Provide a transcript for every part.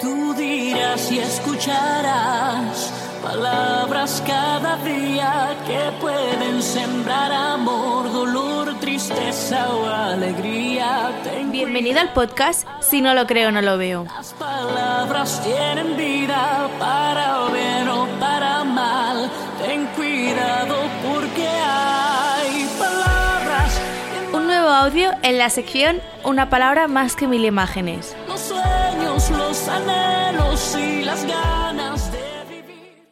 Tú dirás y escucharás palabras cada día que pueden sembrar amor, dolor, tristeza o alegría. Bienvenido al podcast Si no lo creo, no lo veo. Las palabras tienen vida para bien o para mal. Ten cuidado porque hay palabras. Un nuevo audio en la sección Una palabra más que mil imágenes. Y las ganas de vivir.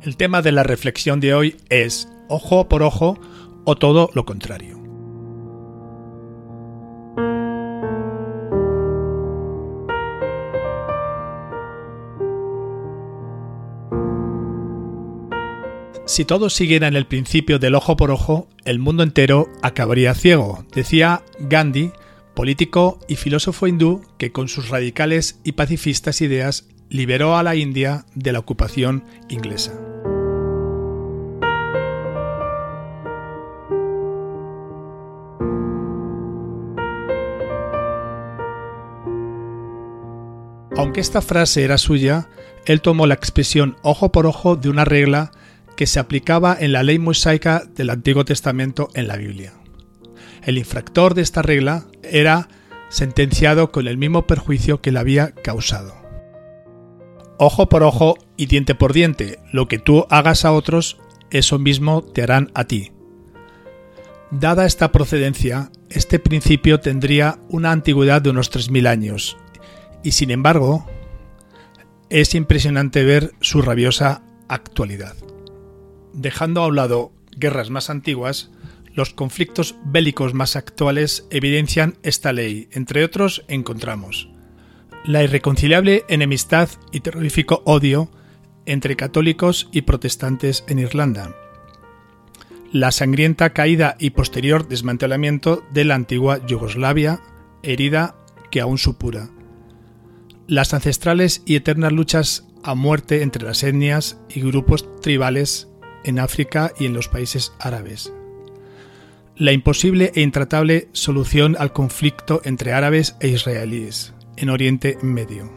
El tema de la reflexión de hoy es ojo por ojo o todo lo contrario. Si todos siguieran el principio del ojo por ojo, el mundo entero acabaría ciego, decía Gandhi, político y filósofo hindú que con sus radicales y pacifistas ideas liberó a la India de la ocupación inglesa. Aunque esta frase era suya, él tomó la expresión ojo por ojo de una regla que se aplicaba en la ley mosaica del Antiguo Testamento en la Biblia. El infractor de esta regla era sentenciado con el mismo perjuicio que le había causado. Ojo por ojo y diente por diente, lo que tú hagas a otros, eso mismo te harán a ti. Dada esta procedencia, este principio tendría una antigüedad de unos 3.000 años, y sin embargo, es impresionante ver su rabiosa actualidad. Dejando a un lado guerras más antiguas, los conflictos bélicos más actuales evidencian esta ley. Entre otros encontramos la irreconciliable enemistad y terrorífico odio entre católicos y protestantes en Irlanda, la sangrienta caída y posterior desmantelamiento de la antigua Yugoslavia, herida que aún supura, las ancestrales y eternas luchas a muerte entre las etnias y grupos tribales en África y en los países árabes. La imposible e intratable solución al conflicto entre árabes e israelíes en Oriente Medio.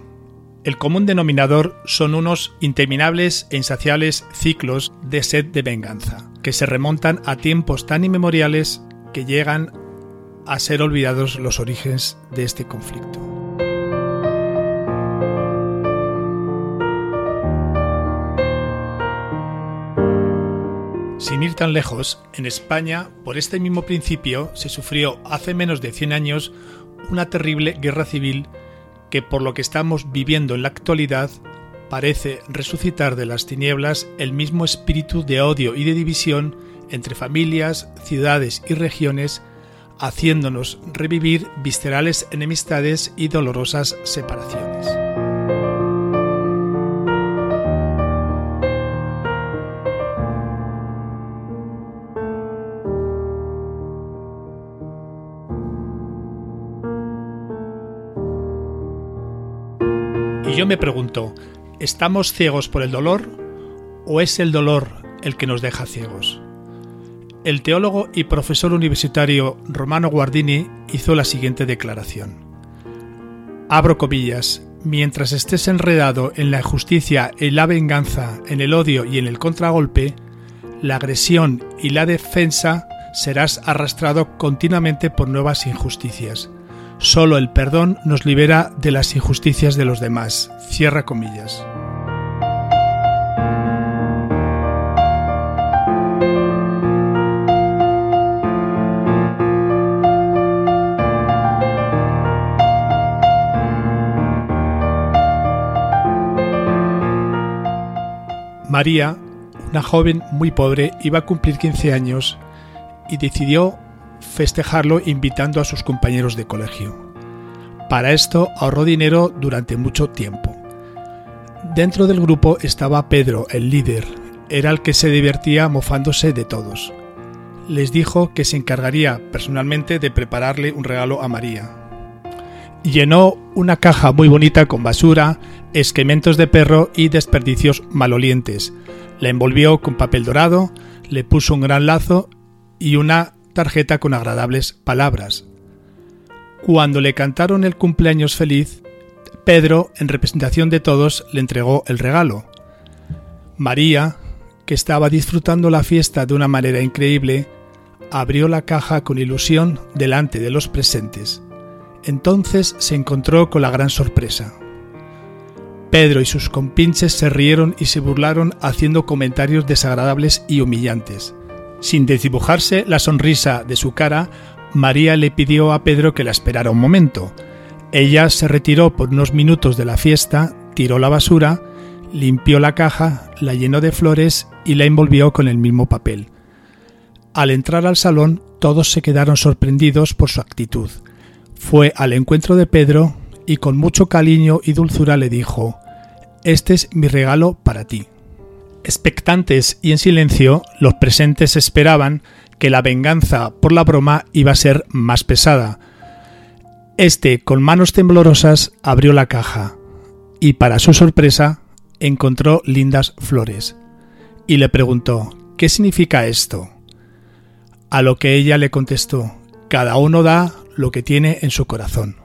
El común denominador son unos interminables e insaciables ciclos de sed de venganza, que se remontan a tiempos tan inmemoriales que llegan a ser olvidados los orígenes de este conflicto. Sin ir tan lejos, en España, por este mismo principio, se sufrió hace menos de 100 años una terrible guerra civil que por lo que estamos viviendo en la actualidad parece resucitar de las tinieblas el mismo espíritu de odio y de división entre familias, ciudades y regiones, haciéndonos revivir viscerales enemistades y dolorosas separaciones. Yo me pregunto, ¿estamos ciegos por el dolor o es el dolor el que nos deja ciegos? El teólogo y profesor universitario Romano Guardini hizo la siguiente declaración. Abro comillas, mientras estés enredado en la injusticia y la venganza, en el odio y en el contragolpe, la agresión y la defensa serás arrastrado continuamente por nuevas injusticias. Solo el perdón nos libera de las injusticias de los demás. Cierra comillas. María, una joven muy pobre, iba a cumplir 15 años y decidió festejarlo invitando a sus compañeros de colegio. Para esto ahorró dinero durante mucho tiempo. Dentro del grupo estaba Pedro, el líder, era el que se divertía mofándose de todos. Les dijo que se encargaría personalmente de prepararle un regalo a María. llenó una caja muy bonita con basura, excrementos de perro y desperdicios malolientes. La envolvió con papel dorado, le puso un gran lazo y una tarjeta con agradables palabras. Cuando le cantaron el cumpleaños feliz, Pedro, en representación de todos, le entregó el regalo. María, que estaba disfrutando la fiesta de una manera increíble, abrió la caja con ilusión delante de los presentes. Entonces se encontró con la gran sorpresa. Pedro y sus compinches se rieron y se burlaron haciendo comentarios desagradables y humillantes. Sin desdibujarse la sonrisa de su cara, María le pidió a Pedro que la esperara un momento. Ella se retiró por unos minutos de la fiesta, tiró la basura, limpió la caja, la llenó de flores y la envolvió con el mismo papel. Al entrar al salón, todos se quedaron sorprendidos por su actitud. Fue al encuentro de Pedro y con mucho cariño y dulzura le dijo, Este es mi regalo para ti. Expectantes y en silencio, los presentes esperaban que la venganza por la broma iba a ser más pesada. Este, con manos temblorosas, abrió la caja y, para su sorpresa, encontró lindas flores. Y le preguntó, ¿qué significa esto? A lo que ella le contestó, cada uno da lo que tiene en su corazón.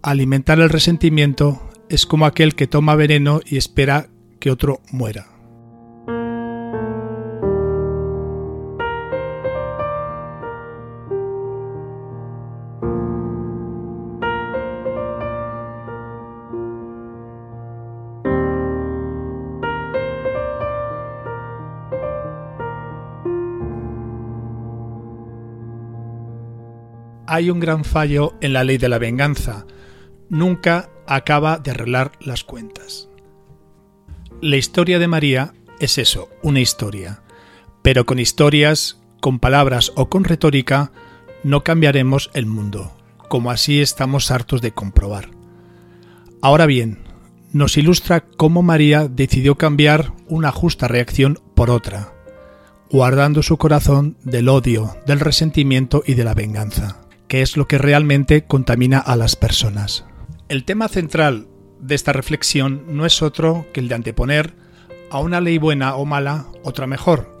Alimentar el resentimiento es como aquel que toma veneno y espera que otro muera. Hay un gran fallo en la ley de la venganza. Nunca acaba de arreglar las cuentas. La historia de María es eso, una historia. Pero con historias, con palabras o con retórica, no cambiaremos el mundo, como así estamos hartos de comprobar. Ahora bien, nos ilustra cómo María decidió cambiar una justa reacción por otra, guardando su corazón del odio, del resentimiento y de la venganza, que es lo que realmente contamina a las personas. El tema central de esta reflexión no es otro que el de anteponer a una ley buena o mala otra mejor,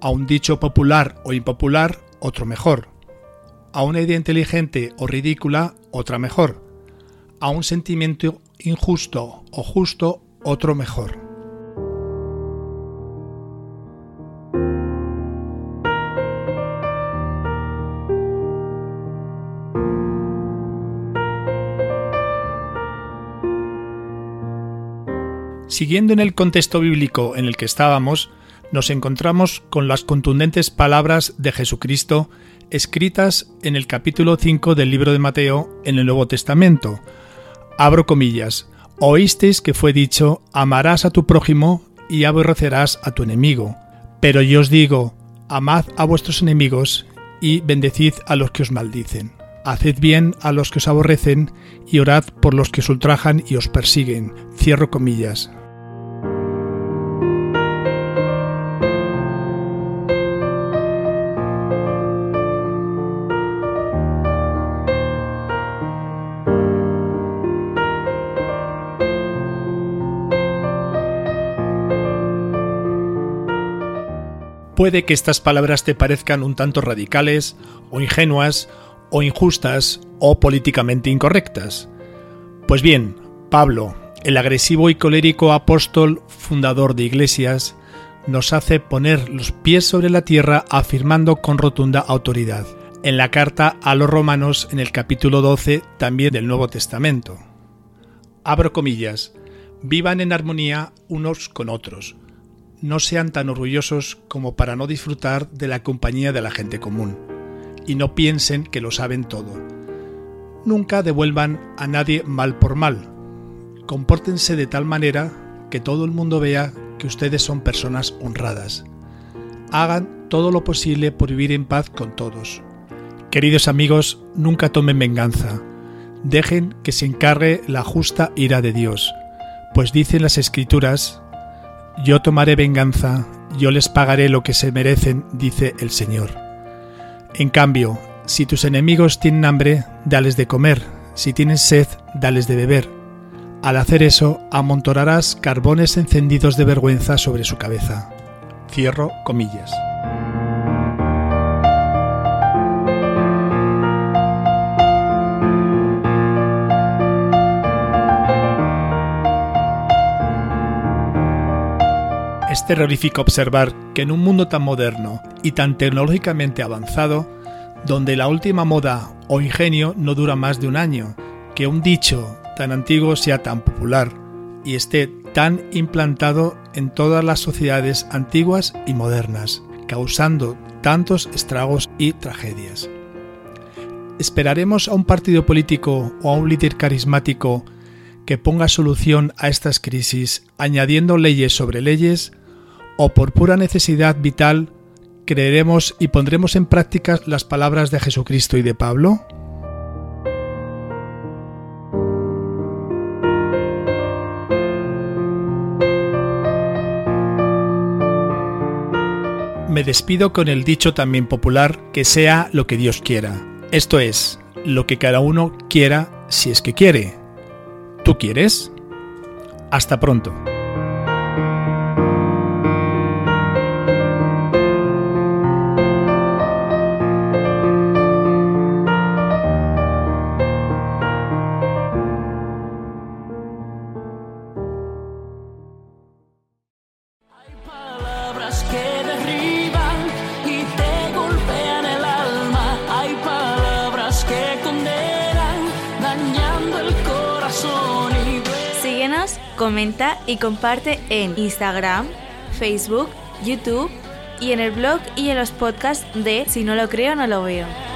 a un dicho popular o impopular otro mejor, a una idea inteligente o ridícula otra mejor, a un sentimiento injusto o justo otro mejor. Siguiendo en el contexto bíblico en el que estábamos, nos encontramos con las contundentes palabras de Jesucristo escritas en el capítulo 5 del libro de Mateo en el Nuevo Testamento. Abro comillas, oísteis que fue dicho, amarás a tu prójimo y aborrecerás a tu enemigo. Pero yo os digo, amad a vuestros enemigos y bendecid a los que os maldicen. Haced bien a los que os aborrecen y orad por los que os ultrajan y os persiguen. Cierro comillas. Puede que estas palabras te parezcan un tanto radicales, o ingenuas, o injustas, o políticamente incorrectas. Pues bien, Pablo, el agresivo y colérico apóstol fundador de iglesias, nos hace poner los pies sobre la tierra afirmando con rotunda autoridad. En la carta a los romanos en el capítulo 12 también del Nuevo Testamento. Abro comillas, vivan en armonía unos con otros, no sean tan orgullosos como para no disfrutar de la compañía de la gente común, y no piensen que lo saben todo. Nunca devuelvan a nadie mal por mal. Compórtense de tal manera que todo el mundo vea que ustedes son personas honradas. Hagan todo lo posible por vivir en paz con todos. Queridos amigos, nunca tomen venganza. Dejen que se encargue la justa ira de Dios, pues dicen las escrituras yo tomaré venganza, yo les pagaré lo que se merecen, dice el Señor. En cambio, si tus enemigos tienen hambre, dales de comer. si tienen sed, dales de beber. Al hacer eso, amontonarás carbones encendidos de vergüenza sobre su cabeza. Cierro comillas. Es terrorífico observar que en un mundo tan moderno y tan tecnológicamente avanzado, donde la última moda o ingenio no dura más de un año, que un dicho tan antiguo sea tan popular y esté tan implantado en todas las sociedades antiguas y modernas, causando tantos estragos y tragedias. ¿Esperaremos a un partido político o a un líder carismático que ponga solución a estas crisis añadiendo leyes sobre leyes o por pura necesidad vital creeremos y pondremos en práctica las palabras de Jesucristo y de Pablo? Me despido con el dicho también popular que sea lo que Dios quiera. Esto es, lo que cada uno quiera si es que quiere. ¿Tú quieres? Hasta pronto. Comenta y comparte en Instagram, Facebook, YouTube y en el blog y en los podcasts de Si no lo creo, no lo veo.